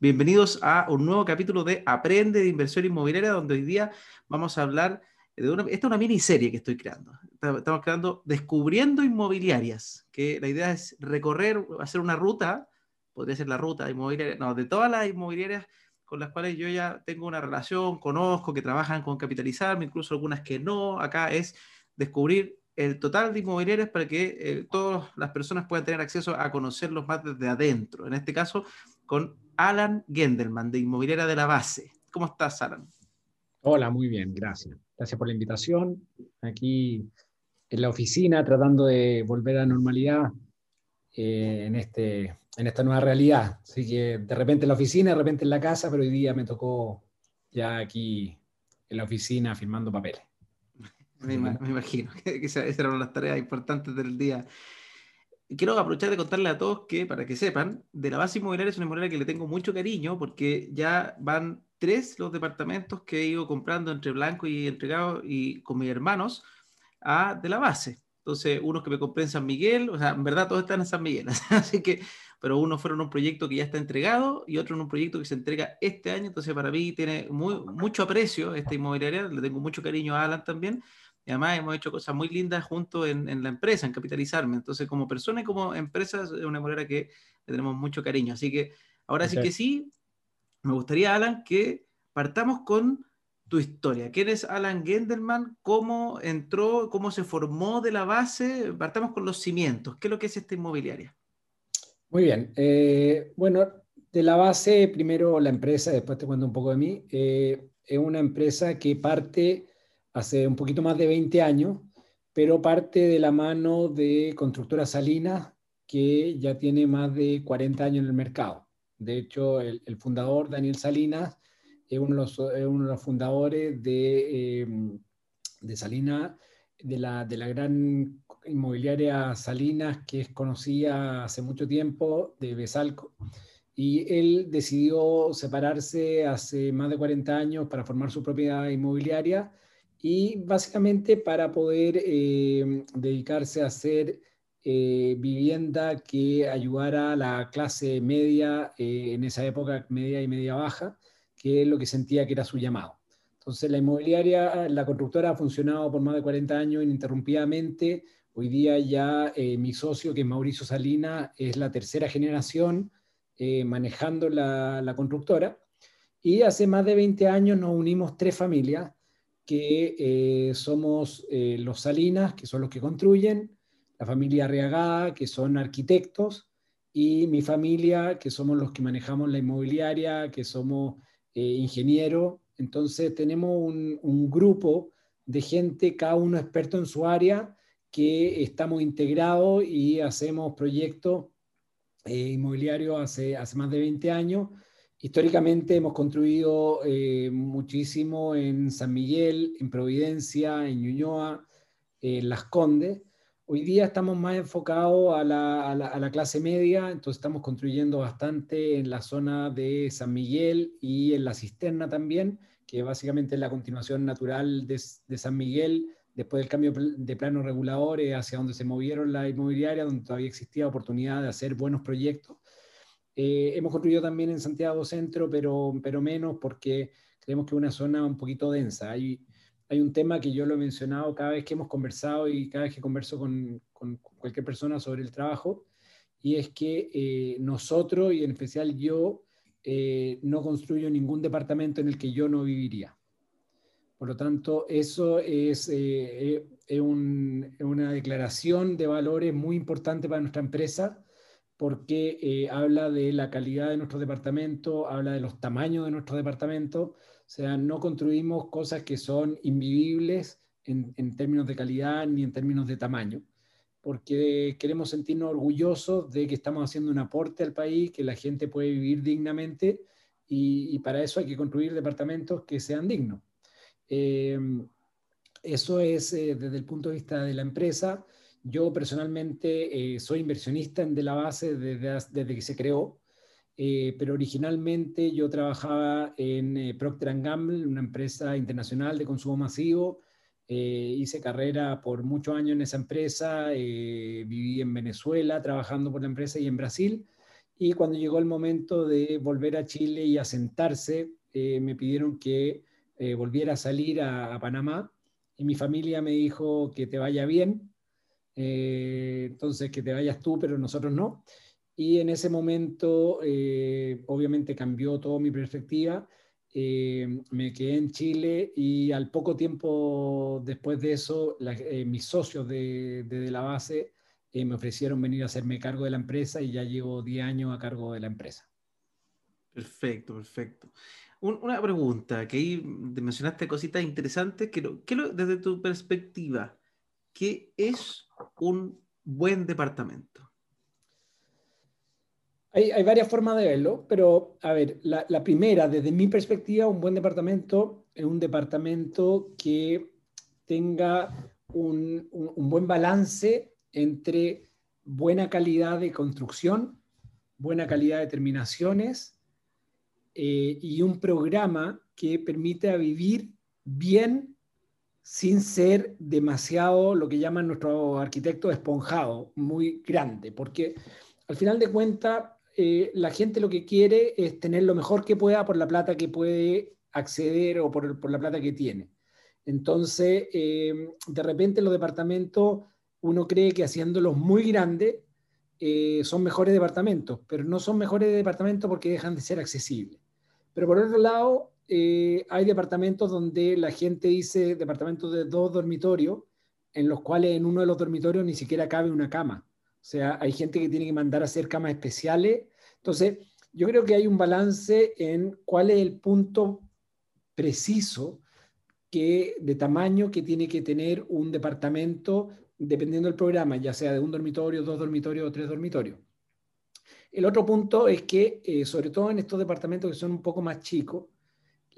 Bienvenidos a un nuevo capítulo de Aprende de Inversión Inmobiliaria, donde hoy día vamos a hablar de una, esta es una miniserie que estoy creando. Estamos creando Descubriendo Inmobiliarias, que la idea es recorrer, hacer una ruta, podría ser la ruta inmobiliaria, no, de todas las inmobiliarias con las cuales yo ya tengo una relación, conozco, que trabajan con capitalizarme, incluso algunas que no. Acá es descubrir el total de inmobiliarias para que eh, todas las personas puedan tener acceso a conocerlos más desde adentro. En este caso, con Alan Gendelman, de Inmobiliaria de la Base. ¿Cómo estás, Alan? Hola, muy bien, gracias. Gracias por la invitación. Aquí en la oficina, tratando de volver a la normalidad eh, en, este, en esta nueva realidad. Así que de repente en la oficina, de repente en la casa, pero hoy día me tocó ya aquí en la oficina firmando papeles. Me, imagino que esas eran las tareas importantes del día quiero aprovechar de contarle a todos que, para que sepan, de la base inmobiliaria es una inmobiliaria que le tengo mucho cariño porque ya van tres los departamentos que he ido comprando entre Blanco y Entregado y con mis hermanos a de la base. Entonces, unos que me compré en San Miguel, o sea, en verdad todos están en San Miguel, así que, pero unos fueron un proyecto que ya está entregado y otro en un proyecto que se entrega este año, entonces para mí tiene muy, mucho aprecio esta inmobiliaria, le tengo mucho cariño a Alan también, y además hemos hecho cosas muy lindas juntos en, la empresa, en capitalizarme. Entonces, como persona y como empresa, es una manera que le tenemos mucho cariño. Así que ahora sí que sí, me gustaría, Alan, que partamos con tu historia. ¿Quién es Alan Gendelman? ¿Cómo entró? ¿Cómo se formó de la base? Partamos con los cimientos. ¿Qué es lo que es esta inmobiliaria? Muy bien. Eh, bueno, de la base, primero la empresa, después te cuento un poco de mí. Eh, es una empresa que parte hace un poquito más de 20 años, pero parte de la mano de Constructora Salinas, que ya tiene más de 40 años en el mercado. De hecho, el, fundador, Daniel Salinas, es uno de los, fundadores de, em, de Salinas, de la, de la gran inmobiliaria Salinas, que es conocida hace mucho tiempo, de Besalco. Y él decidió separarse hace más de 40 años para formar su propia inmobiliaria y básicamente para poder eh, dedicarse a hacer eh, vivienda que ayudara a la clase media, eh, en esa época media y media baja, que es lo que sentía que era su llamado. Entonces la inmobiliaria, la constructora ha funcionado por más de 40 años ininterrumpidamente. Hoy día ya mi socio, que es Mauricio Salina, es la tercera generación manejando la, la constructora. Y hace más de 20 años nos unimos tres familias que eh, somos eh, los Salinas, que son los que construyen, la familia Arriagada, que son arquitectos, y mi familia, que somos los que manejamos la inmobiliaria, que somos eh, ingenieros. Entonces tenemos un, un, grupo de gente, cada uno experto en su área, que estamos integrados y hacemos proyectos inmobiliarios hace, hace más de 20 años Históricamente hemos construido eh, muchísimo en San Miguel, en Providencia, en Ñuñoa, en Las Condes. Hoy día estamos más enfocados a la, clase media, entonces estamos construyendo bastante en la zona de San Miguel y en la cisterna también, que básicamente es la continuación natural de, San Miguel después del cambio de plano reguladores hacia donde se movieron la inmobiliaria, donde todavía existía oportunidad de hacer buenos proyectos. Eh, hemos construido también en Santiago Centro, pero, pero menos porque creemos que es una zona un poquito densa. Hay, hay un tema que yo lo he mencionado cada vez que hemos conversado y cada vez que converso con, con cualquier persona sobre el trabajo, y es que eh, nosotros, y en especial yo, eh, no construyo ningún departamento en el que yo no viviría. Por lo tanto, eso es, es una declaración de valores muy importante para nuestra empresa porque eh, habla de la calidad de nuestro departamento, habla de los tamaños de nuestro departamento, o sea, no construimos cosas que son invivibles en, términos de calidad ni en términos de tamaño, porque queremos sentirnos orgullosos de que estamos haciendo un aporte al país, que la gente puede vivir dignamente y, para eso hay que construir departamentos que sean dignos. Eh, eso es eh, desde el punto de vista de la empresa. Yo personalmente eh, soy inversionista en De la Base desde, que se creó, eh, pero originalmente yo trabajaba en eh, Procter Gamble, una empresa internacional de consumo masivo. hice carrera por muchos años en esa empresa, viví en Venezuela trabajando por la empresa y en Brasil. y cuando llegó el momento de volver a Chile y asentarse, eh, me pidieron que eh, volviera a salir a, Panamá y mi familia me dijo que te vaya bien, eh, entonces que te vayas tú, pero nosotros no. Y en ese momento, obviamente cambió toda mi perspectiva. me quedé en Chile y al poco tiempo después de eso, mis socios de, de, la base me ofrecieron venir a hacerme cargo de la empresa y ya llevo 10 años a cargo de la empresa. Perfecto, perfecto. una pregunta, que ahí mencionaste cositas interesantes, que, desde tu perspectiva, ¿qué es un buen departamento? Hay, hay, varias formas de verlo, pero a ver, la, la, primera, desde mi perspectiva, un buen departamento es un departamento que tenga un, un, buen balance entre buena calidad de construcción, buena calidad de terminaciones eh, y un programa que permite vivir bien sin ser demasiado lo que llaman nuestro arquitecto esponjado, muy grande, porque al final de cuentas eh, la gente lo que quiere es tener lo mejor que pueda por la plata que puede acceder o por, la plata que tiene. Entonces, eh, de repente los departamentos uno cree que haciéndolos muy grandes eh, son mejores departamentos, pero no son mejores departamentos porque dejan de ser accesibles. Pero por otro lado, eh, hay departamentos donde la gente dice departamentos de dos dormitorios, en los cuales en uno de los dormitorios ni siquiera cabe una cama. O sea, hay gente que tiene que mandar a hacer camas especiales. Entonces, yo creo que hay un balance en cuál es el punto preciso que, de tamaño que tiene que tener un departamento dependiendo del programa, ya sea de un dormitorio, dos dormitorios o tres dormitorios. El otro punto es que, eh, sobre todo en estos departamentos que son un poco más chicos,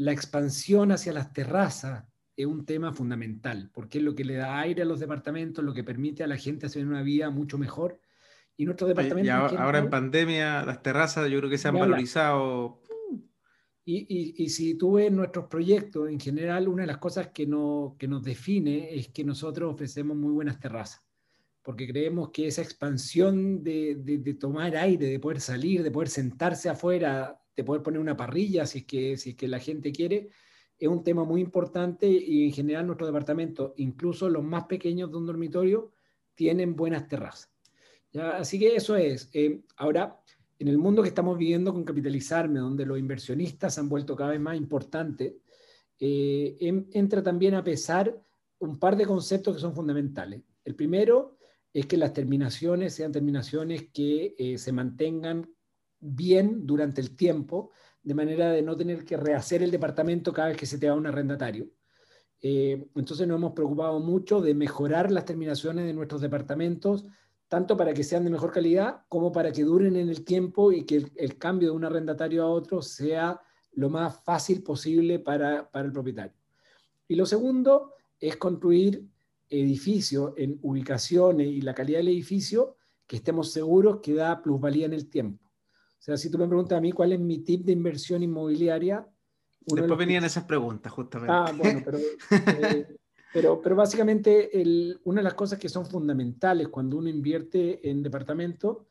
la expansión hacia las terrazas es un tema fundamental, porque es lo que le da aire a los departamentos, lo que permite a la gente hacer una vida mucho mejor. Y nuestros departamentos... ahora, en pandemia, las terrazas yo creo que se han valorizado y, si tú ves nuestros proyectos, en general, una de las cosas que, no, que nos define es que nosotros ofrecemos muy buenas terrazas, porque creemos que esa expansión de, de, tomar aire, de poder salir, de poder sentarse afuera, de poder poner una parrilla si es que, si es que la gente quiere, es un tema muy importante y en general nuestros departamentos, incluso los más pequeños de un dormitorio, tienen buenas terrazas. ¿Ya? Así que eso es. Eh, ahora, en el mundo que estamos viviendo con Capitalizarme, donde los inversionistas han vuelto cada vez más importantes, eh, entra también a pesar un par de conceptos que son fundamentales. El primero es que las terminaciones sean terminaciones que eh, se mantengan bien durante el tiempo, de manera de no tener que rehacer el departamento cada vez que se te da un arrendatario. Eh, entonces nos hemos preocupado mucho de mejorar las terminaciones de nuestros departamentos tanto para que sean de mejor calidad como para que duren en el tiempo y que el, cambio de un arrendatario a otro sea lo más fácil posible para, el propietario. Y lo segundo es construir edificios en ubicaciones y la calidad del edificio que estemos seguros que da plusvalía en el tiempo. O sea, si tú me preguntas a mí cuál es mi tip de inversión inmobiliaria. Después venían esas preguntas, justamente. Ah, bueno, pero eh, pero, pero básicamente una de las cosas que son fundamentales cuando uno invierte en departamento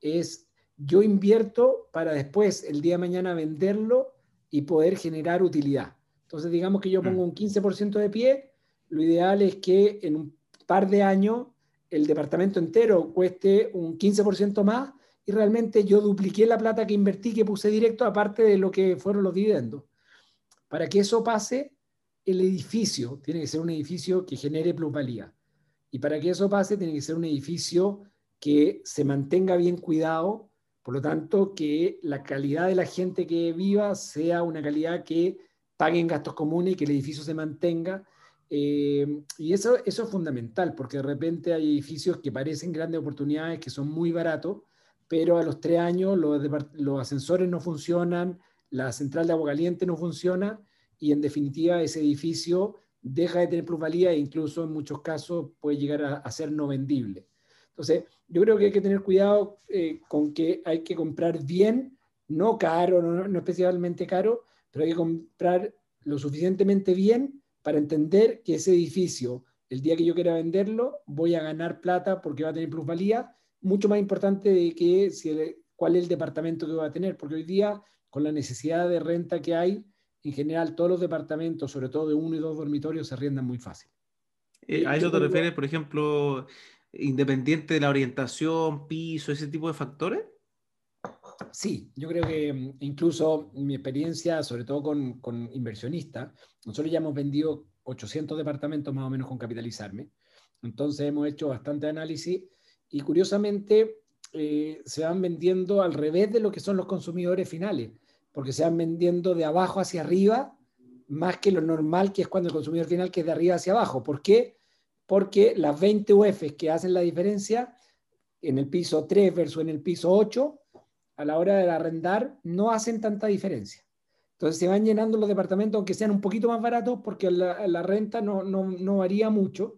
es yo invierto para después, el día de mañana, venderlo y poder generar utilidad. Entonces, digamos que yo pongo mm. un 15% de pie, lo ideal es que en un par de años el departamento entero cueste un 15% más y realmente yo dupliqué la plata que invertí, que puse directo, aparte de lo que fueron los dividendos. Para que eso pase, el edificio tiene que ser un edificio que genere plusvalía. Y para que eso pase, tiene que ser un edificio que se mantenga bien cuidado, por lo tanto, que la calidad de la gente que viva sea una calidad que paguen gastos comunes y que el edificio se mantenga. Eh, y eso, eso es fundamental, porque de repente hay edificios que parecen grandes oportunidades, que son muy baratos, pero a los tres años los, los ascensores no funcionan, la central de agua caliente no funciona, y en definitiva ese edificio deja de tener plusvalía e incluso en muchos casos puede llegar a, ser no vendible. Entonces, yo creo que hay que tener cuidado eh, con que hay que comprar bien, no caro, no, especialmente caro, pero hay que comprar lo suficientemente bien para entender que ese edificio, el día que yo quiera venderlo, voy a ganar plata porque va a tener plusvalía, mucho más importante de que si cuál es el departamento que va a tener, porque hoy día, con la necesidad de renta que hay, en general todos los departamentos, sobre todo de uno y dos dormitorios, se arriendan muy fácil. Eh, ¿A eso te refieres, por ejemplo, independiente de la orientación, piso, ese tipo de factores? Sí, yo creo que mm, incluso mi experiencia, sobre todo con, con inversionistas, nosotros ya hemos vendido 800 departamentos más o menos con capitalizarme, entonces hemos hecho bastante análisis y curiosamente eh, se van vendiendo al revés de lo que son los consumidores finales, porque se van vendiendo de abajo hacia arriba más que lo normal que es cuando el consumidor final que es de arriba hacia abajo. ¿Por qué? Porque las 20 UFs que hacen la diferencia en el piso 3 versus en el piso 8, a la hora de arrendar, no hacen tanta diferencia. Entonces se van llenando los departamentos, aunque sean un poquito más baratos, porque la, renta no, no, varía mucho.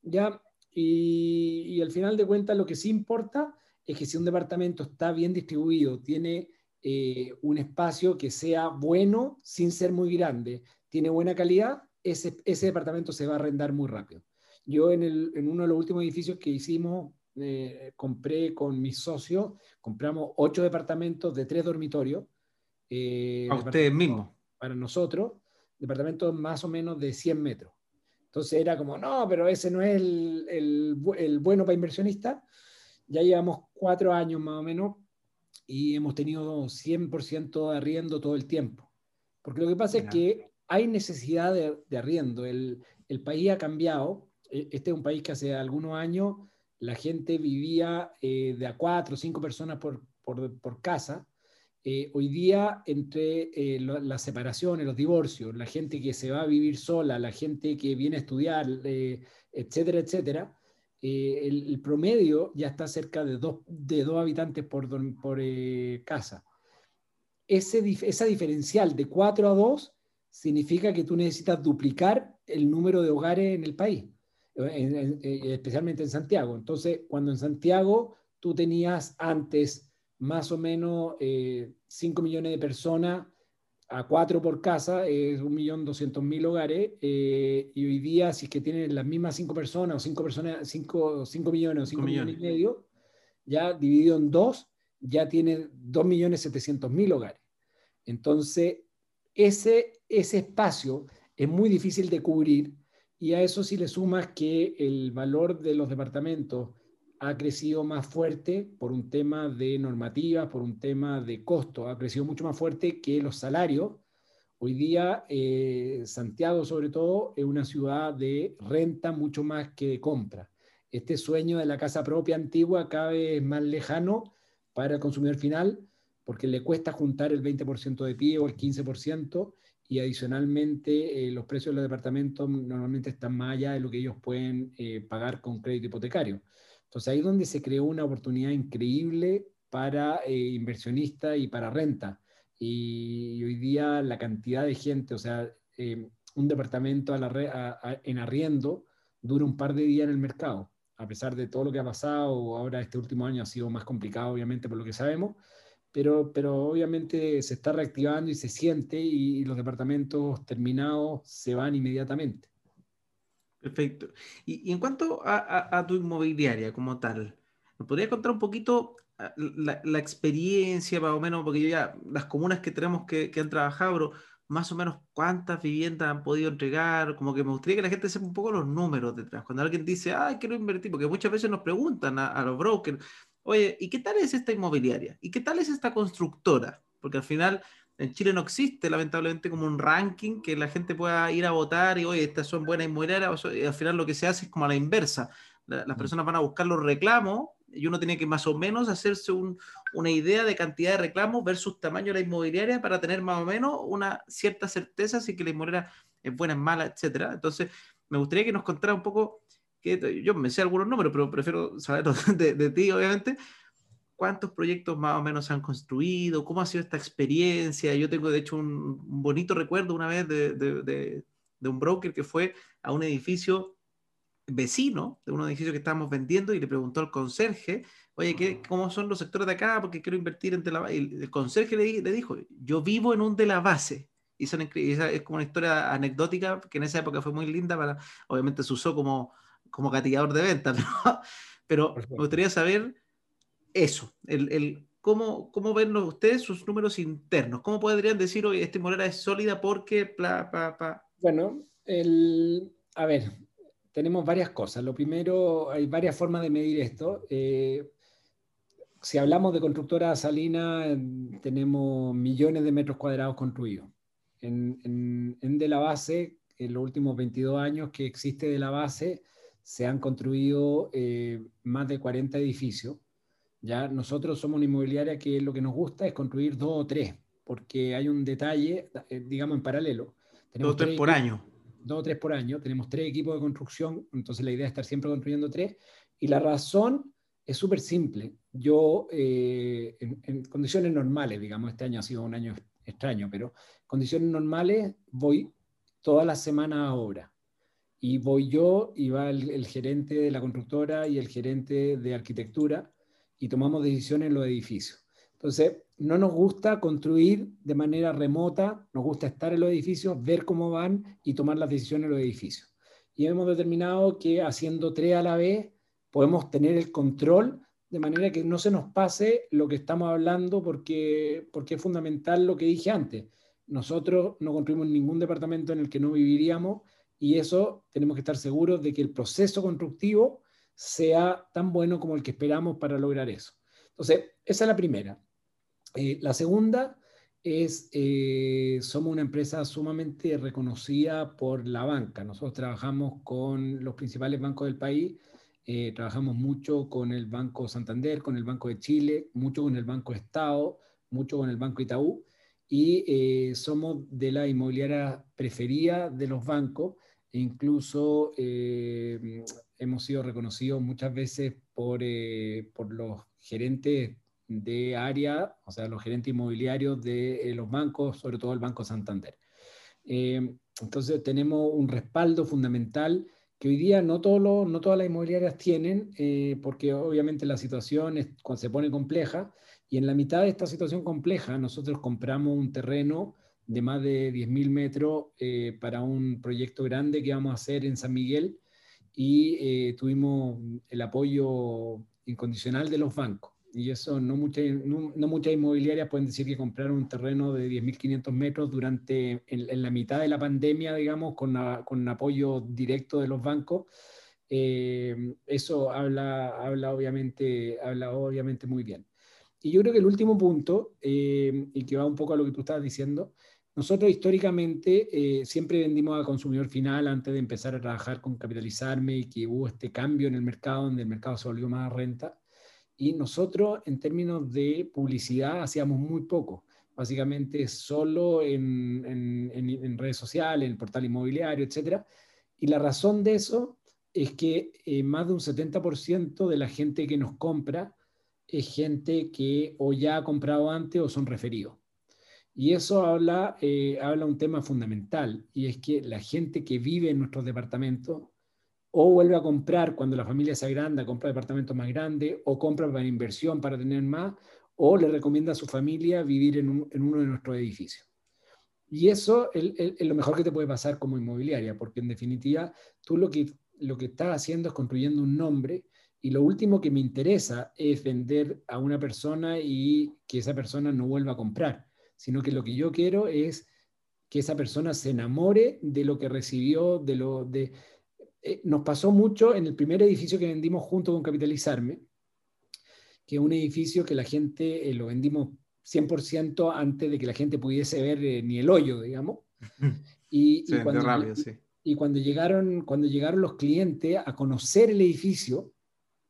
¿ya? Y, y, al final de cuentas lo que sí importa es que si un departamento está bien distribuido, tiene eh, un espacio que sea bueno sin ser muy grande, tiene buena calidad, ese, ese departamento se va a arrendar muy rápido. Yo en, el, en uno de los últimos edificios que hicimos, eh, compré con mis socios, compramos ocho departamentos de tres dormitorios. Eh, a ustedes mismos. Para nosotros, departamentos más o menos de 100 metros. Entonces era como, no, pero ese no es el, el, el bueno para inversionistas. Ya llevamos cuatro años más o menos y hemos tenido 100% de arriendo todo el tiempo. Porque lo que pasa es que hay necesidad de, arriendo. El, el, país ha cambiado. E, este es un país que hace algunos años la gente vivía eh, de a cuatro o cinco personas por, por, por casa. Eh, hoy día, entre eh, las separaciones, los divorcios, la gente que se va a vivir sola, la gente que viene a estudiar, etcétera, etcétera, eh, el, promedio ya está cerca de dos, de dos habitantes por, por eh, casa. Ese, esa diferencial de 4 a 2 significa que tú necesitas duplicar el número de hogares en el país, eh, especialmente en Santiago. Entonces, cuando en Santiago tú tenías antes más o menos 5 millones de personas a cuatro por casa es un millón doscientos mil hogares eh, y hoy día si es que tienen las mismas cinco personas o cinco personas cinco, cinco millones o cinco millones. y medio ya dividido en dos ya tiene dos millones setecientos mil hogares entonces ese ese espacio es muy difícil de cubrir y a eso si le sumas que el valor de los departamentos ha crecido más fuerte por un tema de normativa, por un tema de costo, ha crecido mucho más fuerte que los salarios. Hoy día eh, Santiago sobre todo es una ciudad de renta mucho más que de compra. Este sueño de la casa propia antigua cada vez más lejano para el consumidor final porque le cuesta juntar el 20% de pie o el 15% y adicionalmente eh, los precios de los departamentos normalmente están más allá de lo que ellos pueden eh, pagar con crédito hipotecario. Entonces ahí es donde se creó una oportunidad increíble para eh, inversionistas y para renta. Y, hoy día la cantidad de gente, o sea, eh, un departamento en arriendo dura un par de días en el mercado, a pesar de todo lo que ha pasado, ahora este último año ha sido más complicado, obviamente, por lo que sabemos, pero, pero obviamente se está reactivando y se siente y los departamentos terminados se van inmediatamente. Perfecto. Y, en cuanto a, tu inmobiliaria como tal, ¿me podrías contar un poquito ah, la, experiencia, más o menos, porque yo ya, las comunas que tenemos que, han trabajado, más o menos cuántas viviendas han podido entregar, como que me gustaría que la gente sepa un poco los números detrás. Cuando alguien dice, ay, quiero invertir, porque muchas veces nos preguntan a, a los brokers, oye, ¿y qué tal es esta inmobiliaria? ¿Y qué tal es esta constructora? Porque al final en Chile no existe, lamentablemente, como un ranking que la gente pueda ir a votar y, oye, estas son buenas inmobiliarias, y al final lo que se hace es como a la inversa. las mm. personas van a buscar los reclamos y uno tiene que más o menos hacerse una idea de cantidad de reclamos versus tamaño de la inmobiliaria para tener más o menos una cierta certeza si que la inmobiliaria es buena, es mala, etcétera. Entonces, me gustaría que nos contara un poco, que yo me sé algunos números, pero prefiero saber de, de ti, obviamente, cuántos proyectos más o menos se han construido, cómo ha sido esta experiencia. Yo tengo de hecho un, bonito recuerdo una vez de, un broker que fue a un edificio vecino, de un edificio que estábamos vendiendo y le preguntó al conserje, oye, ¿qué, ¿cómo son los sectores de acá? Porque quiero invertir en la Y el conserje le, le, dijo, yo vivo en un de la base. Y son, es como una historia anecdótica que en esa época fue muy linda, para, obviamente se usó como, como gatillador de ventas, pero me gustaría saber eso, el, ¿cómo, cómo ven ustedes sus números internos? ¿Cómo podrían decir, hoy esta inmobiliaria es sólida porque... Pla, pa, Bueno, el, a ver, tenemos varias cosas. Lo primero, hay varias formas de medir esto. Eh, si hablamos de constructora salina, tenemos millones de metros cuadrados construidos. En, De la Base, en los últimos 22 años que existe De la Base, se han construido eh, más de 40 edificios. Ya nosotros somos una inmobiliaria que lo que nos gusta es construir dos o tres, porque hay un detalle, eh, digamos, en paralelo. Tenemos dos o tres por año. Dos o tres por año. Tenemos tres equipos de construcción, entonces la idea es estar siempre construyendo tres. Y la razón es súper simple. Yo, eh, en, condiciones normales, digamos, este año ha sido un año extraño, pero condiciones normales voy todas las semanas a obra. Y voy yo y va el, gerente de la constructora y el gerente de arquitectura y tomamos decisiones en los edificios. Entonces, no nos gusta construir de manera remota, nos gusta estar en los edificios, ver cómo van y tomar las decisiones en los edificios. Y hemos determinado que haciendo tres a la vez podemos tener el control de manera que no se nos pase lo que estamos hablando porque, porque es fundamental lo que dije antes. Nosotros no construimos ningún departamento en el que no viviríamos y eso tenemos que estar seguros de que el proceso constructivo sea tan bueno como el que esperamos para lograr eso. Entonces, esa es la primera. Eh, la segunda es, eh, somos una empresa sumamente reconocida por la banca. Nosotros trabajamos con los principales bancos del país eh, trabajamos mucho con el Banco Santander, con el Banco de Chile, mucho con el Banco Estado, mucho con el Banco Itaú y eh, somos de la inmobiliaria preferida de los bancos incluso hemos sido reconocidos muchas veces por, por los gerentes de área, o sea, los gerentes inmobiliarios de los bancos, sobre todo el Banco Santander. entonces tenemos un respaldo fundamental que hoy día no, todo no todas las inmobiliarias tienen, eh, porque obviamente la situación se pone compleja, y en la mitad de esta situación compleja nosotros compramos un terreno de más de 10.000 metros eh, para un proyecto grande que vamos a hacer en San Miguel, y eh, tuvimos el apoyo incondicional de los bancos y eso no, muchas no, muchas inmobiliarias pueden decir que compraron un terreno de 10.500 metros durante, en, la mitad de la pandemia, digamos, con, con apoyo directo de los bancos. Eh, eso habla, habla, obviamente, habla obviamente muy bien. Y yo creo que el último punto, eh, y que va un poco a lo que tú estabas diciendo, nosotros históricamente eh, siempre vendimos al consumidor final antes de empezar a trabajar con capitalizarme y que hubo este cambio en el mercado donde el mercado se volvió más renta. Y nosotros, en términos de publicidad, hacíamos muy poco. Básicamente solo en, en, redes sociales, en el portal inmobiliario, etc. Y la razón de eso es que eh, más de un 70% de la gente que nos compra es gente que o ya ha comprado antes o son referidos. Y eso habla, eh, habla un tema fundamental, y es que la gente que vive en nuestros departamentos o vuelve a comprar cuando la familia se agranda, compra departamentos más grandes, o compra para inversión para tener más, o le recomienda a su familia vivir en, uno de nuestros edificios. Y eso es, lo mejor que te puede pasar como inmobiliaria, porque en definitiva tú lo que, lo que estás haciendo es construyendo un nombre y lo último que me interesa es vender a una persona y que esa persona no vuelva a comprar, sino que lo que yo quiero es que esa persona se enamore de lo que recibió, de, lo, de, eh, nos pasó mucho en el primer edificio que vendimos junto con Capitalizarme, que es un edificio que la gente eh, lo vendimos 100% antes de que la gente pudiese ver eh, ni el hoyo, digamos. Y, cuando, y cuando, llegaron, cuando llegaron los clientes a conocer el edificio,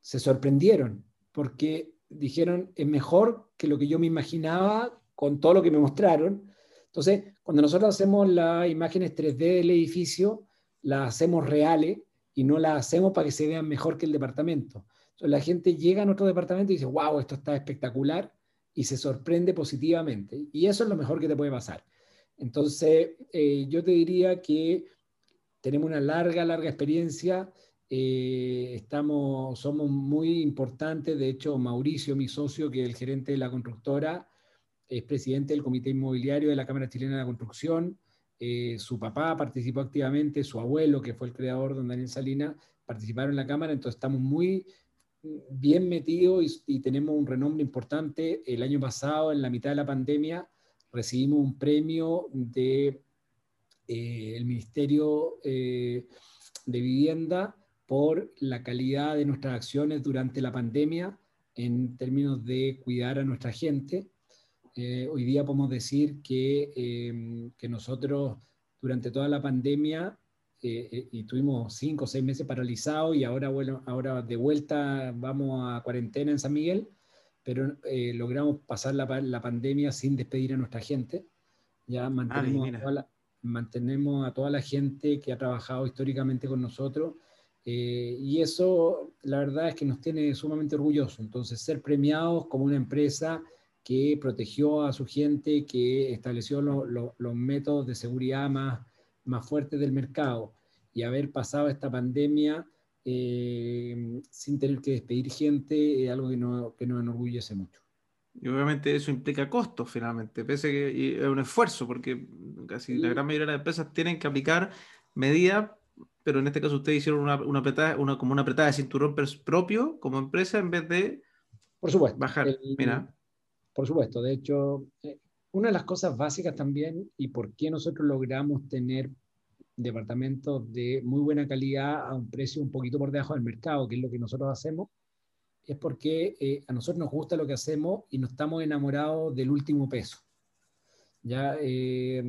se sorprendieron, porque dijeron, es mejor que lo que yo me imaginaba con todo lo que me mostraron. Entonces, cuando nosotros hacemos las imágenes 3D del edificio, las hacemos reales y no las hacemos para que se vean mejor que el departamento. Entonces la gente llega a nuestro departamento y dice, wow, esto está espectacular y se sorprende positivamente. Y eso es lo mejor que te puede pasar. Entonces, eh, yo te diría que tenemos una larga, larga experiencia. Eh, estamos, somos muy importantes. De hecho, Mauricio, mi socio, que es el gerente de la constructora, es presidente del Comité Inmobiliario de la Cámara Chilena de la Construcción. Eh, su papá participó activamente, su abuelo, que fue el creador, don Daniel Salina, participaron en la Cámara, entonces estamos muy bien metidos y, tenemos un renombre importante. El año pasado, en la mitad de la pandemia, recibimos un premio del de, Ministerio de Vivienda por la calidad de nuestras acciones durante la pandemia en términos de cuidar a nuestra gente. Eh, hoy día podemos decir que, eh, que, nosotros durante toda la pandemia eh, y tuvimos cinco o seis meses paralizados y ahora, bueno, ahora de vuelta vamos a cuarentena en San Miguel, pero logramos pasar la, la, pandemia sin despedir a nuestra gente. Ya mantenemos, a toda la, mantenemos a toda la gente que ha trabajado históricamente con nosotros eh, y eso, la verdad es que nos tiene sumamente orgullosos. Entonces, ser premiados como una empresa que protegió a su gente, que estableció los métodos de seguridad más, más fuertes del mercado y haber pasado esta pandemia eh, sin tener que despedir gente es algo que, no, que nos enorgullece mucho. Y obviamente eso implica costos finalmente, pese que es un esfuerzo, porque casi la gran mayoría de las empresas tienen que aplicar medidas pero en este caso ustedes hicieron una, una, apretada, una como una apretada de cinturón propio como empresa en vez de por supuesto, bajar. Mira. Por supuesto, de hecho, eh, una de las cosas básicas también y por qué nosotros logramos tener departamentos de muy buena calidad a un precio un poquito por debajo del mercado, que es lo que nosotros hacemos, es porque eh, a nosotros nos gusta lo que hacemos y no estamos enamorados del último peso. Ya, eh,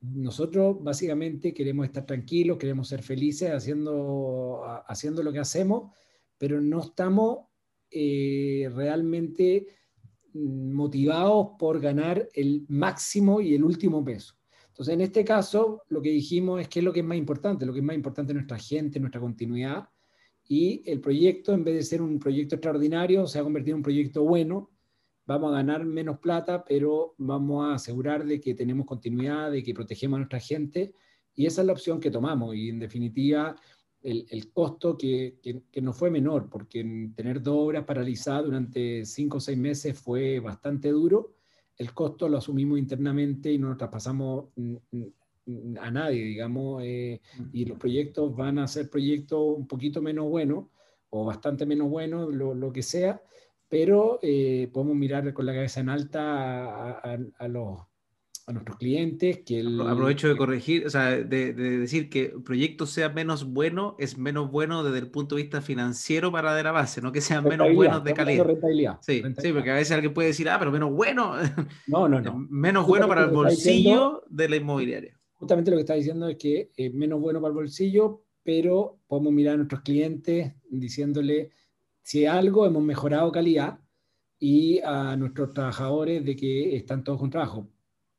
nosotros básicamente queremos estar tranquilos, queremos ser felices haciendo, haciendo lo que hacemos, pero no estamos eh, realmente motivados por ganar el máximo y el último peso. Entonces, en este caso, lo que dijimos es que es lo que es más importante, lo que es más importante es nuestra gente, nuestra continuidad, y el proyecto, en vez de ser un proyecto extraordinario, se ha convertido en un proyecto bueno, vamos a ganar menos plata, pero vamos a asegurar de que tenemos continuidad, de que protegemos a nuestra gente, y esa es la opción que tomamos, y en definitiva el, el costo que, que, no fue menor, porque tener dos obras paralizadas durante cinco o seis meses fue bastante duro, el costo lo asumimos internamente y no lo traspasamos a nadie, digamos, eh, y los proyectos van a ser proyectos un poquito menos buenos o bastante menos buenos, lo, lo que sea, pero eh, podemos mirar con la cabeza en alta a, los, a nuestros clientes. Que el, Aprovecho de corregir, o sea, de, decir que el proyecto sea menos bueno, es menos bueno desde el punto de vista financiero para de la base, no que sean menos buenos de calidad. Sí, sí, porque a veces alguien puede decir, ah, pero menos bueno. No, no, no. menos bueno para el bolsillo de la inmobiliaria. Justamente lo que está diciendo es que es menos bueno para el bolsillo, pero podemos mirar a nuestros clientes diciéndole si algo hemos mejorado calidad y a nuestros trabajadores de que están todos con trabajo.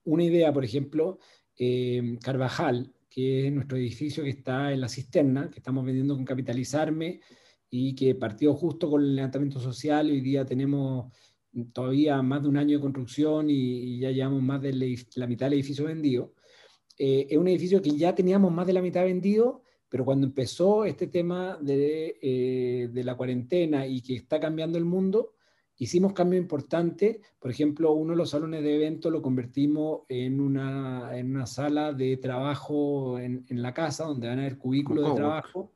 Una idea, por ejemplo, eh, Carvajal, que es nuestro edificio que está en la cisterna, que estamos vendiendo con Capitalizarme y que partió justo con el levantamiento social. Hoy día tenemos todavía más de un año de construcción y, ya llevamos más de la mitad del edificio vendido. Eh, es un edificio que ya teníamos más de la mitad vendido pero cuando empezó este tema eh, de, la cuarentena y que está cambiando el mundo, hicimos cambios importantes. Por ejemplo, uno de los salones de evento lo convertimos en una, en una sala de trabajo en, en, la casa, donde van a haber cubículos de trabajo.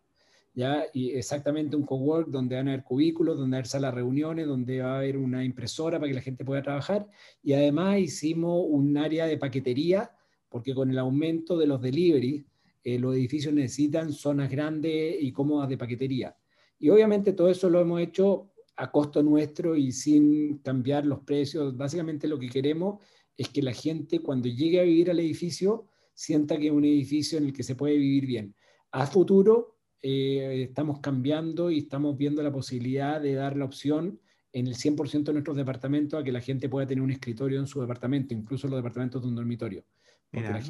¿ya? Y exactamente un cowork donde van a haber cubículos, donde va a haber salas de reuniones, donde va a haber una impresora para que la gente pueda trabajar. Y además hicimos un área de paquetería, porque con el aumento de los deliveries, eh, los edificios necesitan zonas grandes y cómodas de paquetería. Y obviamente todo eso lo hemos hecho a costo nuestro y sin cambiar los precios. Básicamente lo que queremos es que la gente cuando llegue a vivir al edificio sienta que es un edificio en el que se puede vivir bien. A futuro eh, estamos cambiando y estamos viendo la posibilidad de dar la opción en el 100% de nuestros departamentos a que la gente pueda tener un escritorio en su departamento, incluso los departamentos de un dormitorio. Mira,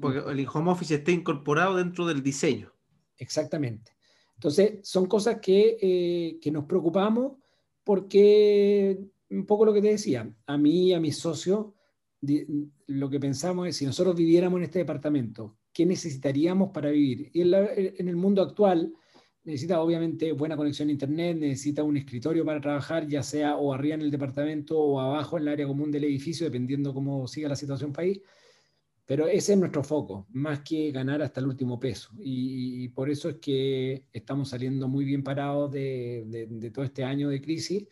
porque el home office está incorporado dentro del diseño. Exactamente. Entonces, son cosas que, eh, que, nos preocupamos porque, un poco lo que te decía, a mí y a mis socios, lo que pensamos es, si nosotros viviéramos en este departamento, ¿qué necesitaríamos para vivir? Y en, en el mundo actual, necesita obviamente buena conexión a Internet, necesita un escritorio para trabajar, ya sea o arriba en el departamento o abajo en el área común del edificio, dependiendo cómo siga la situación país pero ese es nuestro foco, más que ganar hasta el último peso. Y, por eso es que estamos saliendo muy bien parados de, de, todo este año de crisis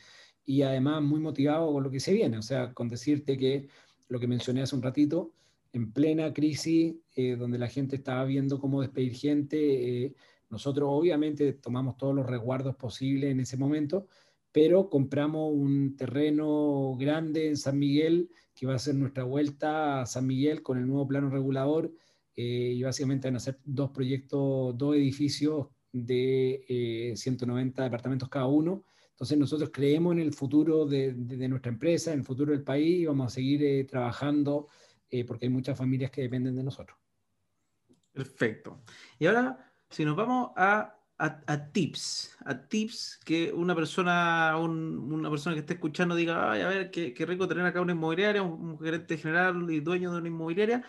y además muy motivados con lo que se viene. O sea, con decirte que lo que mencioné hace un ratito, en plena crisis, eh, donde la gente estaba viendo cómo despedir gente, eh, nosotros obviamente tomamos todos los resguardos posibles en ese momento, pero compramos un terreno grande en San Miguel que va a ser nuestra vuelta a San Miguel con el nuevo plano regulador eh, y básicamente van a ser dos proyectos, dos edificios de 190 departamentos cada uno. Entonces nosotros creemos en el futuro de, nuestra empresa, en el futuro del país y vamos a seguir trabajando eh, porque hay muchas familias que dependen de nosotros. Perfecto. Y ahora, si nos vamos a, a, tips, a tips que una persona, una persona que esté escuchando diga, Ay, a ver, qué, qué, rico tener acá una inmobiliaria, un, gerente general y dueño de una inmobiliaria,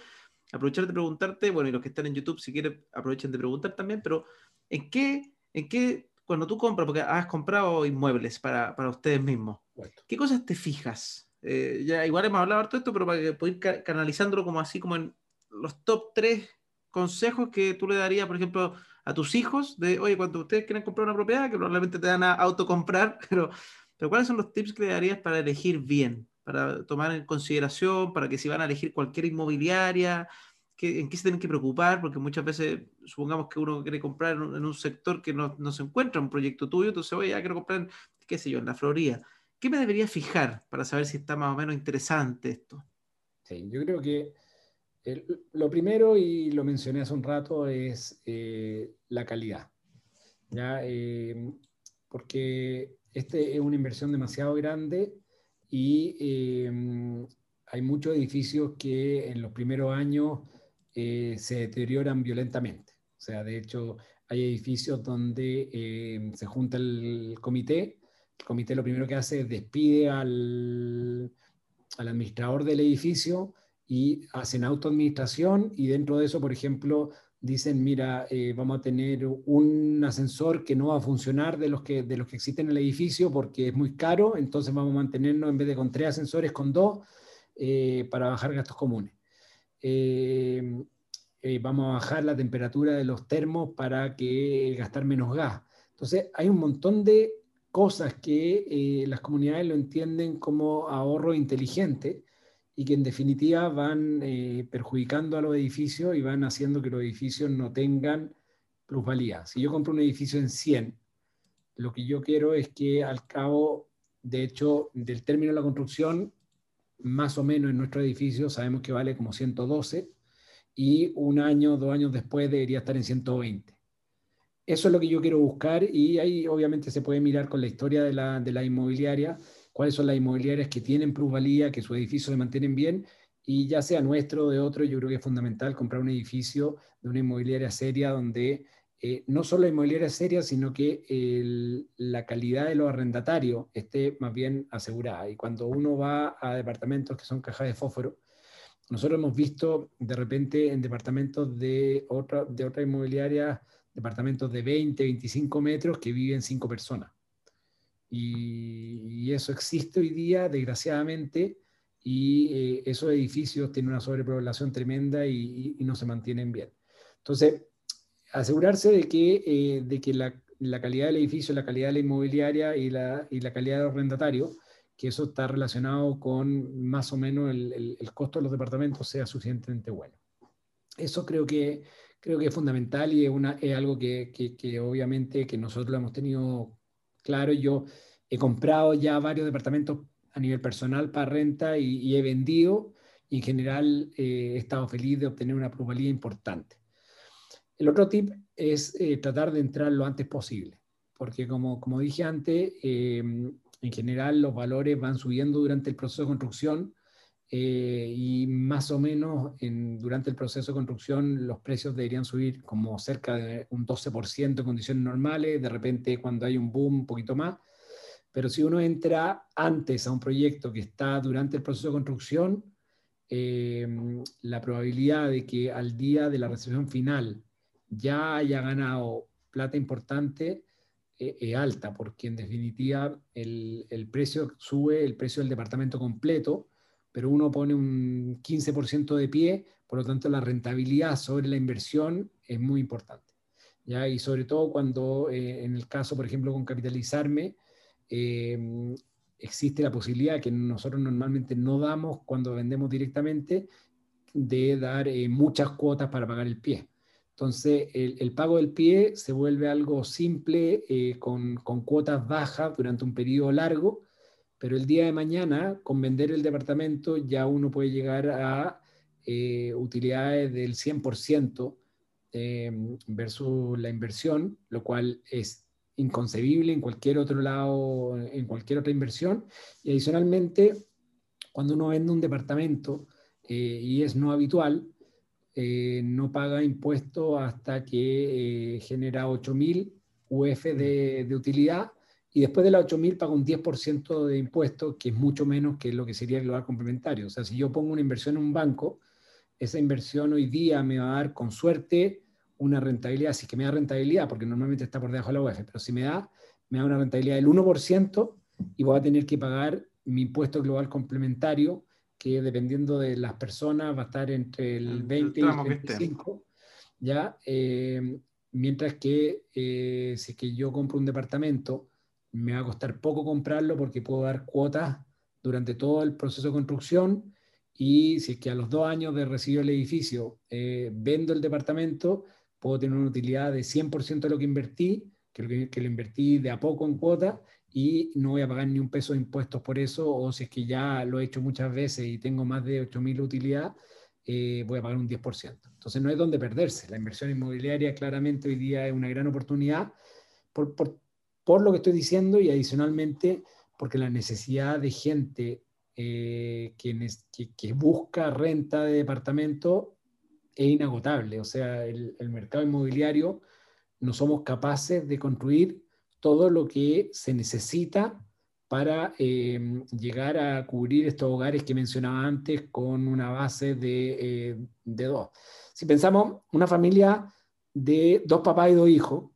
aprovechar de preguntarte, bueno, y los que están en YouTube, si quieren, aprovechen de preguntar también, pero ¿en qué, en qué cuando tú compras, porque has comprado inmuebles para, para ustedes mismos, ¿qué cosas te fijas? Eh, ya igual hemos hablado de esto, pero para que pueda ir canalizándolo como así, como en los top tres consejos que tú le darías, por ejemplo, a tus hijos, de, oye, cuando ustedes quieren comprar una propiedad, que probablemente te dan a autocomprar, pero, pero ¿cuáles son los tips que le darías para elegir bien? Para tomar en consideración, para que si van a elegir cualquier inmobiliaria, en qué se tienen que preocupar, porque muchas veces, supongamos que uno quiere comprar en un, sector que no, no, se encuentra un proyecto tuyo, entonces, oye, ya quiero comprar, qué sé yo, en la Florida ¿Qué me debería fijar para saber si está más o menos interesante esto? Sí, yo creo que lo primero, y lo mencioné hace un rato, es eh, la calidad. ¿ya? Eh, porque este es una inversión demasiado grande y eh, hay muchos edificios que en los primeros años se deterioran violentamente. O sea, de hecho, hay edificios donde se junta el comité el comité lo primero que hace es despide al, al administrador del edificio y hacen autoadministración y dentro de eso, por ejemplo, dicen, mira, eh, vamos a tener un ascensor que no va a funcionar de los que, de los que existen en el edificio porque es muy caro, entonces vamos a mantenernos en vez de con tres ascensores, con dos, eh, para bajar gastos comunes. Eh, vamos a bajar la temperatura de los termos para que gastar menos gas. Entonces, hay un montón de cosas que eh, las comunidades lo entienden como ahorro inteligente y que en definitiva van eh, perjudicando a los edificios y van haciendo que los edificios no tengan plusvalía. Si yo compro un edificio en 100, lo que yo quiero es que al cabo, de hecho, del término de la construcción, más o menos en nuestro edificio sabemos que vale como 112 y un año, dos años después debería estar en 120 eso es lo que yo quiero buscar y ahí obviamente se puede mirar con la historia de la, de la inmobiliaria, cuáles son las inmobiliarias que tienen plusvalía, que su edificio se mantienen bien y ya sea nuestro o de otro, yo creo que es fundamental comprar un edificio de una inmobiliaria seria donde eh, no solo la inmobiliaria seria, sino que la calidad de los arrendatarios esté más bien asegurada. Y cuando uno va a departamentos que son cajas de fósforo, nosotros hemos visto de repente en departamentos de otra, de otra inmobiliaria departamentos de 20, 25 metros que viven cinco personas. Y, eso existe hoy día, desgraciadamente, y eh, esos edificios tienen una sobrepoblación tremenda y, no se mantienen bien. Entonces, asegurarse de que, eh, de que la, calidad del edificio, la calidad de la inmobiliaria y la, y la calidad del arrendatario, que eso está relacionado con más o menos el, el, el costo de los departamentos, sea suficientemente bueno. Eso creo que creo que es fundamental y es, una, es algo que, que, obviamente que nosotros lo hemos tenido claro. Yo he comprado ya varios departamentos a nivel personal para renta y, he vendido y en general eh, he estado feliz de obtener una probabilidad importante. El otro tip es eh, tratar de entrar lo antes posible, porque como, como dije antes, eh, en general los valores van subiendo durante el proceso de construcción eh, y más o menos en, durante el proceso de construcción los precios deberían subir como cerca de un 12% en condiciones normales, de repente cuando hay un boom un poquito más, pero si uno entra antes a un proyecto que está durante el proceso de construcción, eh, la probabilidad de que al día de la recepción final ya haya ganado plata importante eh, es alta, porque en definitiva el, el precio sube, el precio del departamento completo, pero uno pone un 15% de pie, por lo tanto la rentabilidad sobre la inversión es muy importante. ¿ya? Y sobre todo cuando eh, en el caso, por ejemplo, con capitalizarme, eh, existe la posibilidad que nosotros normalmente no damos cuando vendemos directamente de dar eh, muchas cuotas para pagar el pie. Entonces, el, pago del pie se vuelve algo simple con, con, cuotas bajas durante un periodo largo, pero el día de mañana, con vender el departamento, ya uno puede llegar a utilidades del 100% Em, versus la inversión, lo cual es inconcebible en cualquier otro lado, en cualquier otra inversión. Y adicionalmente, cuando uno vende un departamento eh, y es no habitual, eh, no paga impuesto hasta que eh, genera 8.000 UF de, de, utilidad y después de la 8.000 paga un 10% de impuesto, que es mucho menos que lo que sería el global complementario. O sea, si yo pongo una inversión en un banco, esa inversión hoy día me va a dar con suerte una rentabilidad, si que me da rentabilidad, porque normalmente está por debajo de la UEF, pero si me da, me da una rentabilidad del 1% y voy a tener que pagar mi impuesto global complementario, que dependiendo de las personas va a estar entre el 20 y el 25, ¿ya? Eh, mientras que eh, si es que yo compro un departamento, me va a costar poco comprarlo porque puedo dar cuotas durante todo el proceso de construcción y si es que a los dos años de recibir el edificio eh, vendo el departamento, puedo tener una utilidad de 100% de lo que invertí, que lo, que, lo invertí de a poco en cuota y no voy a pagar ni un peso de impuestos por eso, o si es que ya lo he hecho muchas veces y tengo más de 8.000 utilidad, eh, voy a pagar un 10%. Entonces no es donde perderse. La inversión inmobiliaria claramente hoy día es una gran oportunidad por, por, por lo que estoy diciendo y adicionalmente porque la necesidad de gente eh, que, busca renta de departamento es inagotable. O sea, el, mercado inmobiliario no somos capaces de construir todo lo que se necesita para eh, llegar a cubrir estos hogares que mencionaba antes con una base de, eh, de, dos. Si pensamos una familia de dos papás y dos hijos,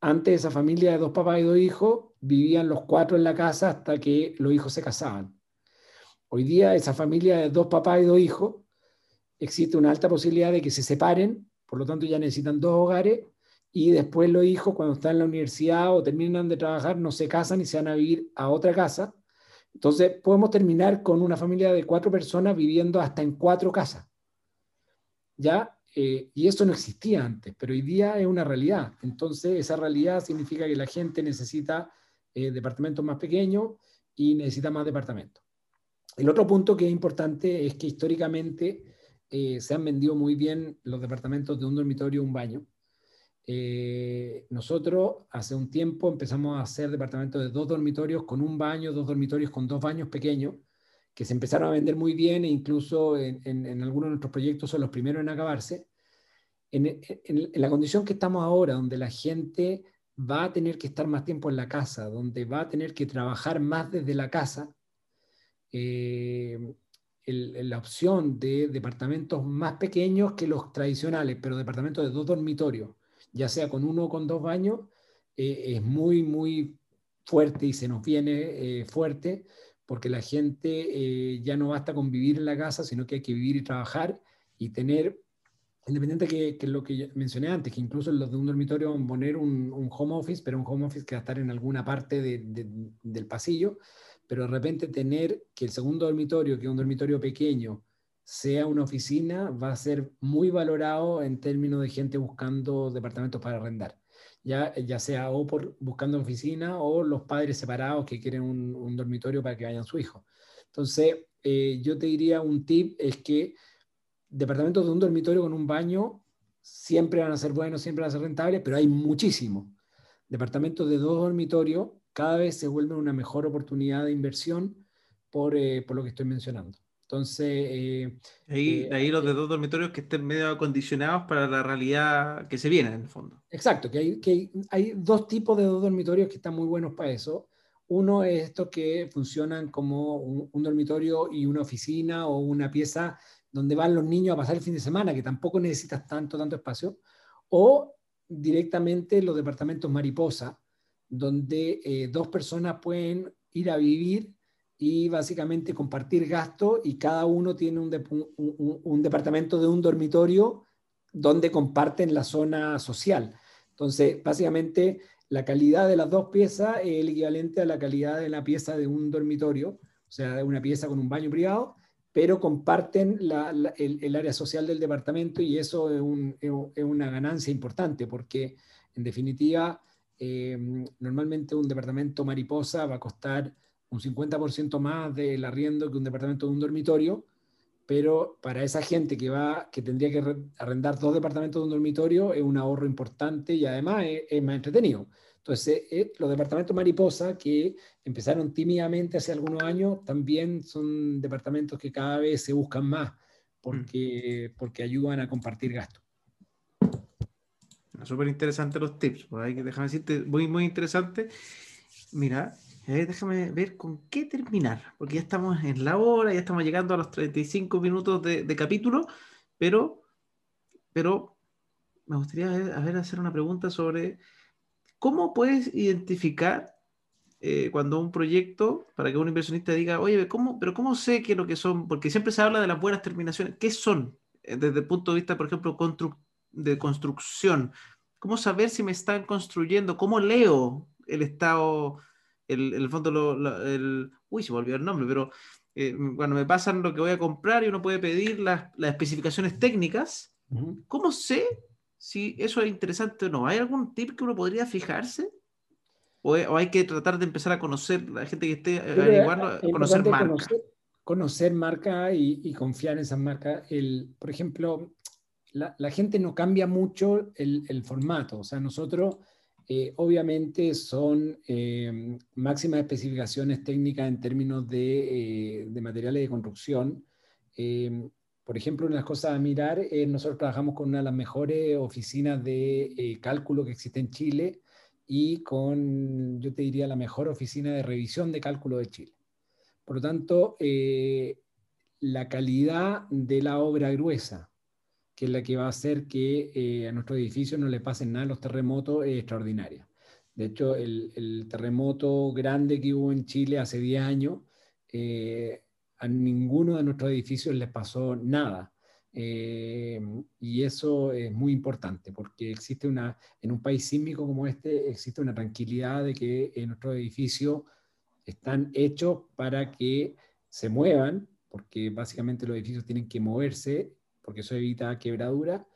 antes esa familia de dos papás y dos hijos vivían los cuatro en la casa hasta que los hijos se casaban. Hoy día esa familia de dos papás y dos hijos existe una alta posibilidad de que se separen, por lo tanto ya necesitan dos hogares y después los hijos cuando están en la universidad o terminan de trabajar no se casan y se van a vivir a otra casa. Entonces podemos terminar con una familia de cuatro personas viviendo hasta en cuatro casas. ¿Ya? Eh, y eso no existía antes, pero hoy día es una realidad. Entonces esa realidad significa que la gente necesita eh, departamentos más pequeños y necesita más departamentos. El otro punto que es importante es que históricamente eh, se han vendido muy bien los departamentos de un dormitorio un baño. Eh, nosotros hace un tiempo empezamos a hacer departamentos de dos dormitorios con un baño, dos dormitorios con dos baños pequeños, que se empezaron a vender muy bien e incluso en, algunos de nuestros proyectos son los primeros en acabarse. En, la condición que estamos ahora, donde la gente va a tener que estar más tiempo en la casa, donde va a tener que trabajar más desde la casa, eh, la opción de departamentos más pequeños que los tradicionales, pero departamentos de dos dormitorios, ya sea con uno o con dos baños, eh, es muy, muy fuerte y se nos viene eh, fuerte porque la gente eh, ya no basta con vivir en la casa, sino que hay que vivir y trabajar y tener, independiente que, que lo que mencioné antes, que incluso los de un dormitorio van a poner un, home office, pero un home office que va a estar en alguna parte del pasillo, pero de repente tener que el segundo dormitorio, que es un dormitorio pequeño, sea una oficina, va a ser muy valorado en términos de gente buscando departamentos para arrendar. Ya, ya sea o por buscando oficina o los padres separados que quieren un, dormitorio para que vayan su hijo. Entonces, eh, yo te diría un tip es que departamentos de un dormitorio con un baño siempre van a ser buenos, siempre van a ser rentables, pero hay muchísimos. Departamentos de dos dormitorios cada vez se vuelve una mejor oportunidad de inversión por, eh, por lo que estoy mencionando. Entonces... Eh, ahí, eh, ahí los de dos dormitorios que estén medio acondicionados para la realidad que se viene en el fondo. Exacto, que hay, que hay dos tipos de dos dormitorios que están muy buenos para eso. Uno es estos que funcionan como un, un, dormitorio y una oficina o una pieza donde van los niños a pasar el fin de semana, que tampoco necesitas tanto, tanto espacio. O directamente los departamentos mariposa, donde eh, dos personas pueden ir a vivir y básicamente compartir gasto y cada uno tiene un, departamento de un dormitorio donde comparten la zona social. Entonces, básicamente, la calidad de las dos piezas es el equivalente a la calidad de la pieza de un dormitorio, o sea, una pieza con un baño privado, pero comparten el, área social del departamento y eso es, una ganancia importante porque, en definitiva, eh, normalmente un departamento mariposa va a costar un 50% más del arriendo que un departamento de un dormitorio, pero para esa gente que, va, que tendría que arrendar dos departamentos de un dormitorio es un ahorro importante y además es, más entretenido. Entonces, eh, eh, los departamentos mariposa que empezaron tímidamente hace algunos años, también son departamentos que cada vez se buscan más porque, mm. porque ayudan a compartir gastos. Súper interesante los tips, pues hay que déjame decirte, muy, muy interesante. Mira, déjame ver con qué terminar, porque ya estamos en la hora, ya estamos llegando a los 35 minutos de, capítulo, pero, pero me gustaría hacer una pregunta sobre cómo puedes identificar eh, cuando un proyecto, para que un inversionista diga, oye, ¿cómo, pero ¿cómo sé qué es lo que son? Porque siempre se habla de las buenas terminaciones. ¿Qué son? Eh, desde el punto de vista, por ejemplo, de construcción. ¿Cómo saber si me están construyendo? ¿Cómo leo el estado el, el fondo, lo, el, uy, se me olvidó el nombre, pero eh, cuando me pasan lo que voy a comprar y uno puede pedir las, las especificaciones técnicas, ¿cómo sé si eso es interesante o no? ¿Hay algún tip que uno podría fijarse? ¿O, hay que tratar de empezar a conocer la gente que esté averiguando, conocer marca? Conocer, marca y, y, confiar en esas marcas. El, por ejemplo, la, la gente no cambia mucho el, el formato. O sea, nosotros eh, obviamente son eh, máximas especificaciones técnicas en términos de, eh, materiales de construcción. por ejemplo, una de las cosas a mirar nosotros trabajamos con una de las mejores oficinas de cálculo que existe en Chile y con, yo te diría, la mejor oficina de revisión de cálculo de Chile. Por lo tanto, la calidad de la obra gruesa, que es la que va a hacer que eh, a nuestro edificio no le pasen nada los terremotos, es extraordinaria. De hecho, el, terremoto grande que hubo en Chile hace 10 años, eh, a ninguno de nuestros edificios les pasó nada. Eh, y eso es muy importante porque existe una, en un país sísmico como este, existe una tranquilidad de que nuestros edificios están hechos para que se muevan, porque básicamente los edificios tienen que moverse porque eso evita quebradura,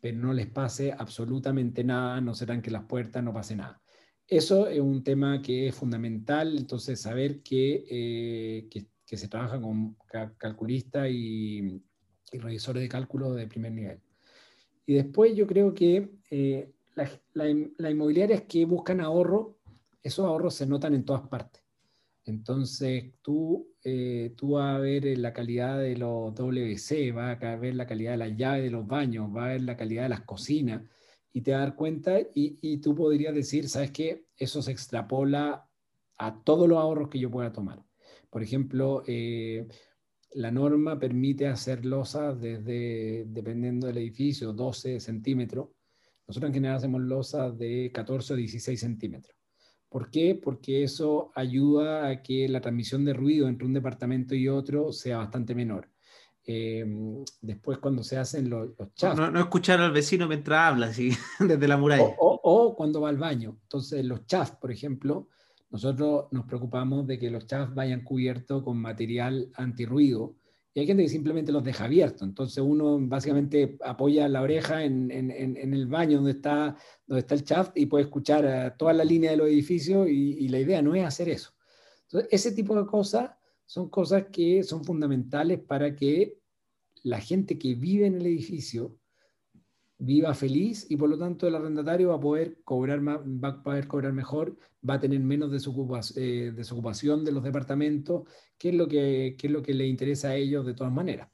pero no les pase absolutamente nada, no serán que las puertas no pase nada. Eso es un tema que es fundamental, entonces saber que, eh, que, se trabaja con calculistas y, revisores de cálculo de primer nivel. Y después yo creo que eh, las la, inmobiliarias que buscan ahorro, esos ahorros se notan en todas partes. Entonces tú eh, tú vas a ver eh, la calidad de los WC, vas a ver la calidad de las llaves de los baños, vas a ver la calidad de las cocinas y te vas a dar cuenta y, tú podrías decir, ¿sabes qué? Eso se extrapola a todos los ahorros que yo pueda tomar. Por ejemplo, eh, la norma permite hacer losas desde, dependiendo del edificio, 12 centímetros. Nosotros en general hacemos losas de 14 o 16 centímetros. ¿Por qué? Porque eso ayuda a que la transmisión de ruido entre un departamento y otro sea bastante menor. Em, después cuando se hacen los, los No, escuchar al vecino mientras habla, así, desde la muralla. O, cuando va al baño. Entonces los chafs, por ejemplo, nosotros nos preocupamos de que los chafs vayan cubiertos con material antirruido y hay gente que simplemente los deja abiertos. Entonces uno básicamente apoya la oreja en, en, el baño donde está, donde está el shaft y puede escuchar toda la línea de los edificios y, y, la idea no es hacer eso. Entonces ese tipo de cosas son cosas que son fundamentales para que la gente que vive en el edificio viva feliz y por lo tanto el arrendatario va a poder cobrar más, va a poder cobrar mejor, va a tener menos eh, desocupación, de los departamentos, que es lo que, es lo que le interesa a ellos de todas maneras.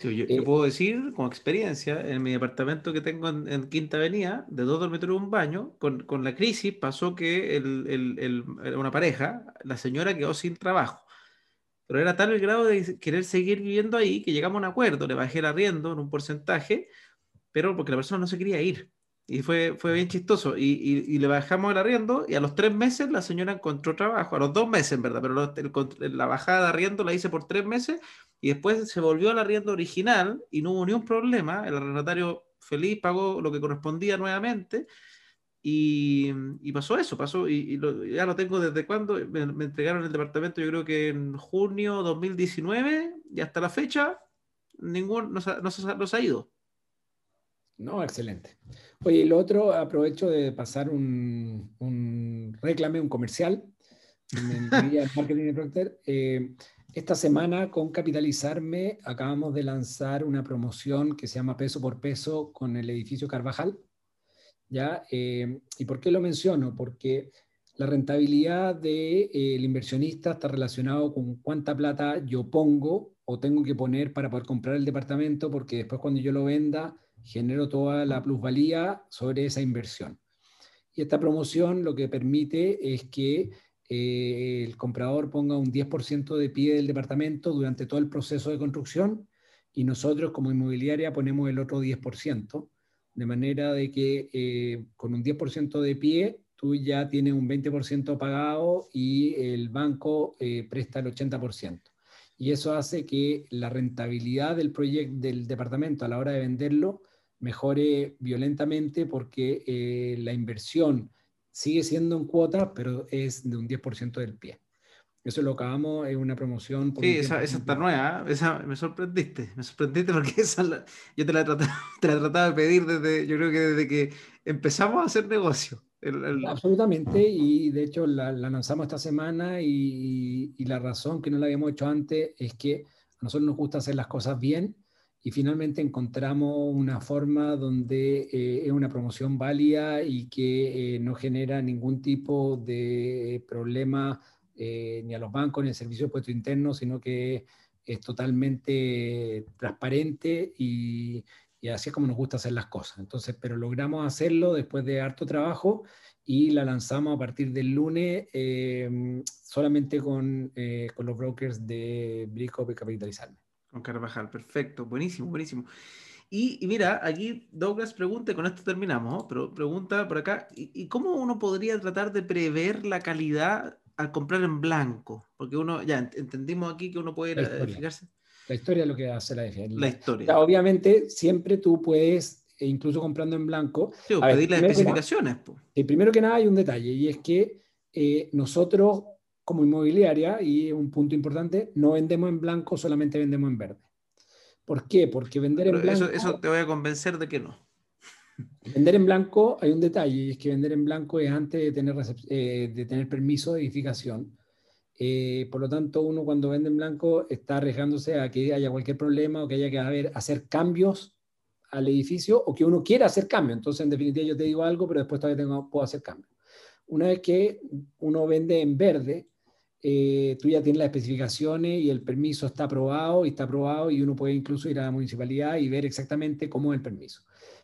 yo, eh, puedo decir, con experiencia, en mi departamento que tengo en, Quinta Avenida, de dos dormitorios y un baño, con, con, la crisis pasó que el, el, una pareja, la señora quedó sin trabajo. Pero era tal el grado de querer seguir viviendo ahí que llegamos a un acuerdo, le bajé el arriendo en un porcentaje, pero porque la persona no se quería ir. Y fue, fue bien chistoso. Y, le bajamos el arriendo y a los tres meses la señora encontró trabajo. A los dos meses, en verdad, pero la bajada de arriendo la hice por tres meses y después se volvió al arriendo original y no hubo ni un problema. El arrendatario feliz pagó lo que correspondía nuevamente. Y, pasó eso, pasó, y, ya lo tengo desde cuando me, entregaron el departamento, yo creo que en junio 2019, y hasta la fecha, ningún, no, no se ha ido. No, excelente. Oye, lo otro, aprovecho de pasar un, un reclame, un comercial en marketing de eh, esta semana con Capitalizarme acabamos de lanzar una promoción que se llama Peso por Peso con el edificio Carvajal. ¿ya? Eh, ¿Y por qué lo menciono? Porque la rentabilidad del de, eh, inversionista está relacionado con cuánta plata yo pongo o tengo que poner para poder comprar el departamento, porque después cuando yo lo venda genero toda la plusvalía sobre esa inversión. Y esta promoción lo que permite es que eh, el comprador ponga un 10% de pie del departamento durante todo el proceso de construcción y nosotros como inmobiliaria ponemos el otro 10%, de manera de que eh, con un 10% de pie tú ya tienes un 20% pagado y el banco eh, presta el 80% y eso hace que la rentabilidad del proyecto del departamento a la hora de venderlo mejore violentamente porque eh, la inversión sigue siendo en cuotas, pero es de un 10% del pie. Eso lo acabamos en una promoción. sí, esa, esa, está nueva, ¿eh? esa me sorprendiste, me sorprendiste porque esa yo te la, he tratado, te la trataba de pedir desde, yo creo que desde que empezamos a hacer negocio. Absolutamente, y de hecho la, lanzamos esta semana y, y, la razón que no la habíamos hecho antes es que a nosotros nos gusta hacer las cosas bien y finalmente encontramos una forma donde eh, es una promoción válida y que eh, no genera ningún tipo de problema eh, ni a los bancos ni al servicio de puesto interno, sino que es totalmente transparente y, y, así es como nos gusta hacer las cosas. Entonces, pero logramos hacerlo después de harto trabajo y la lanzamos a partir del lunes solamente con, con, los brokers de Brico y Capitalizarme. Con Carvajal, perfecto, buenísimo, buenísimo. Y, mira, aquí Douglas pregunta, y con esto terminamos, pero pregunta por acá, ¿y, cómo uno podría tratar de prever la calidad al comprar en blanco? Porque uno, ya entendimos aquí que uno puede fijarse. La historia es lo que hace la diferencia. La historia. obviamente, siempre tú puedes, e incluso comprando en blanco, pedir las especificaciones. y primero que nada hay un detalle, y es que eh, nosotros como inmobiliaria, y un punto importante, no vendemos en blanco, solamente vendemos en verde. ¿Por qué? Porque vender en blanco... Eso, te voy a convencer de que no. Vender en blanco hay un detalle, y es que vender en blanco es antes de tener, eh, de tener permiso de edificación. Eh, por lo tanto, uno cuando vende en blanco está arriesgándose a que haya cualquier problema o que haya que haber, hacer cambios al edificio o que uno quiera hacer cambios. Entonces, en definitiva, yo te digo algo, pero después todavía tengo, puedo hacer cambios. Una vez que uno vende en verde, eh, tú ya tienes las especificaciones y el permiso está aprobado y está aprobado y uno puede incluso ir a la municipalidad y ver exactamente cómo es el permiso.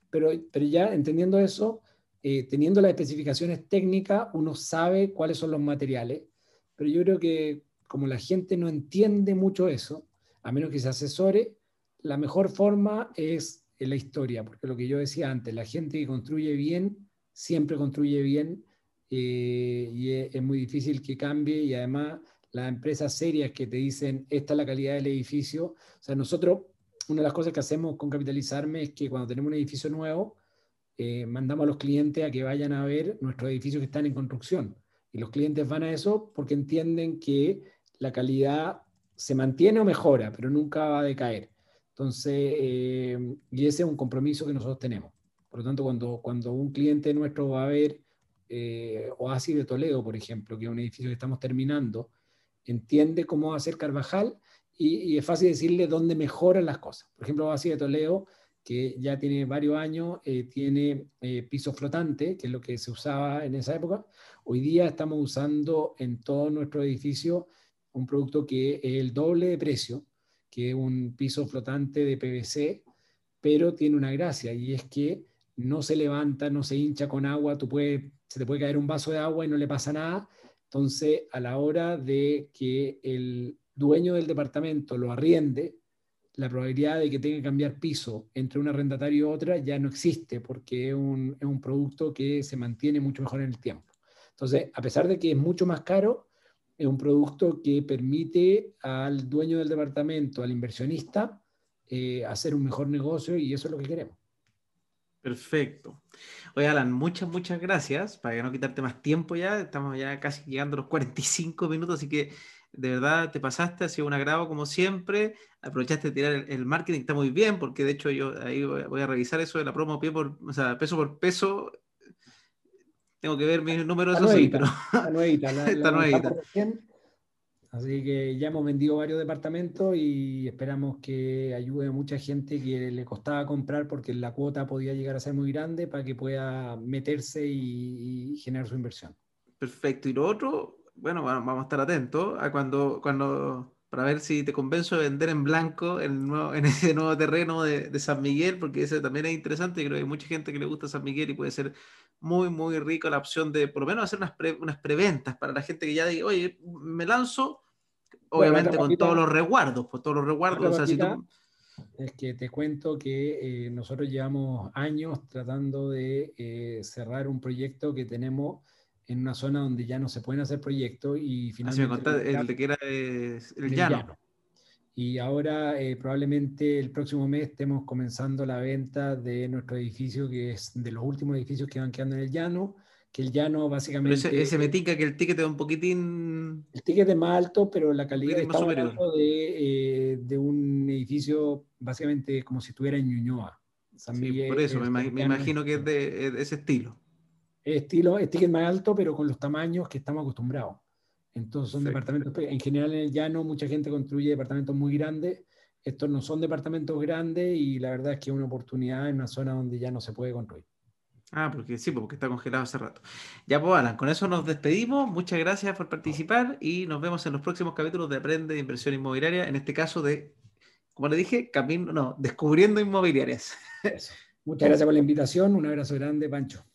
Pero, pero ya entendiendo eso, eh, teniendo las especificaciones técnicas, uno sabe cuáles son los materiales, pero yo creo que como la gente no entiende mucho eso, a menos que se asesore, la mejor forma es la historia, porque lo que yo decía antes, la gente que construye bien, siempre construye bien eh, y es, muy difícil que cambie y además las empresas serias que te dicen esta es la calidad del edificio, o sea, nosotros, una de las cosas que hacemos con Capitalizarme es que cuando tenemos un edificio nuevo, eh, mandamos a los clientes a que vayan a ver nuestros edificios que están en construcción. Y los clientes van a eso porque entienden que la calidad se mantiene o mejora, pero nunca va a decaer. Entonces, eh, y ese es un compromiso que nosotros tenemos. Por lo tanto, cuando, cuando un cliente nuestro va a ver eh, Oasis de Toledo, por ejemplo, que es un edificio que estamos terminando, entiende cómo ser Carvajal y, es fácil decirle dónde mejoran las cosas. Por ejemplo, Oasis de Toledo, que ya tiene varios años, eh, tiene eh, piso flotante, que es lo que se usaba en esa época. Hoy día estamos usando en todo nuestro edificio un producto que es el doble de precio, que es un piso flotante de PVC, pero tiene una gracia y es que no se levanta, no se hincha con agua, tú puedes se te puede caer un vaso de agua y no le pasa nada. Entonces, a la hora de que el dueño del departamento lo arriende, la probabilidad de que tenga que cambiar piso entre un arrendatario y otra ya no existe porque es un, es un producto que se mantiene mucho mejor en el tiempo. Entonces, a pesar de que es mucho más caro, es un producto que permite al dueño del departamento, al inversionista, eh, hacer un mejor negocio y eso es lo que queremos. Perfecto. Oye, Alan, muchas, muchas gracias. Para no quitarte más tiempo ya, estamos ya casi llegando a los 45 minutos, así que de verdad te pasaste, ha sido un agrado como siempre. Aprovechaste de tirar el, marketing, está muy bien, porque de hecho yo ahí voy a revisar eso de la promo pie por, o sea, peso por peso. Tengo que ver mis números, eso sí, pero. Está nuevita, la, está nuevita. Así que ya hemos vendido varios departamentos y esperamos que ayude a mucha gente que le costaba comprar porque la cuota podía llegar a ser muy grande para que pueda meterse y, generar su inversión. Perfecto. Y lo otro, bueno, vamos a estar atentos a cuando, cuando para ver si te convenzo de vender en blanco en, en ese nuevo terreno de, San Miguel, porque ese también es interesante. Creo que hay mucha gente que le gusta San Miguel y puede ser muy, muy rico la opción de por lo menos hacer unas, unas preventas para la gente que ya diga, oye, me lanzo obviamente con todos los resguardos, por todos los resguardos. Es que te cuento que eh, nosotros llevamos años tratando de eh, cerrar un proyecto que tenemos en una zona donde ya no se pueden hacer proyectos y ah, finalmente... el de que era el, llano. Y ahora eh, probablemente el próximo mes estemos comenzando la venta de nuestro edificio, que es de los últimos edificios que van quedando en el llano que el llano básicamente... ese, ese, me que el ticket es un poquitín... El ticket es más alto, pero la calidad está hablando de, eh, de, un edificio básicamente como si estuviera en Ñuñoa. por eso, me, imagino que es de, ese estilo. Estilo, es ticket más alto, pero con los tamaños que estamos acostumbrados. Entonces son departamentos, en general en el llano mucha gente construye departamentos muy grandes. Estos no son departamentos grandes y la verdad es que es una oportunidad en una zona donde ya no se puede construir. Ah, porque sí, porque está congelado hace rato. Ya, pues, Alan, con eso nos despedimos. Muchas gracias por participar y nos vemos en los próximos capítulos de Aprende de Inversión Inmobiliaria, en este caso de, como le dije, camino, no, descubriendo inmobiliarias. Muchas gracias por la invitación. Un abrazo grande, Pancho.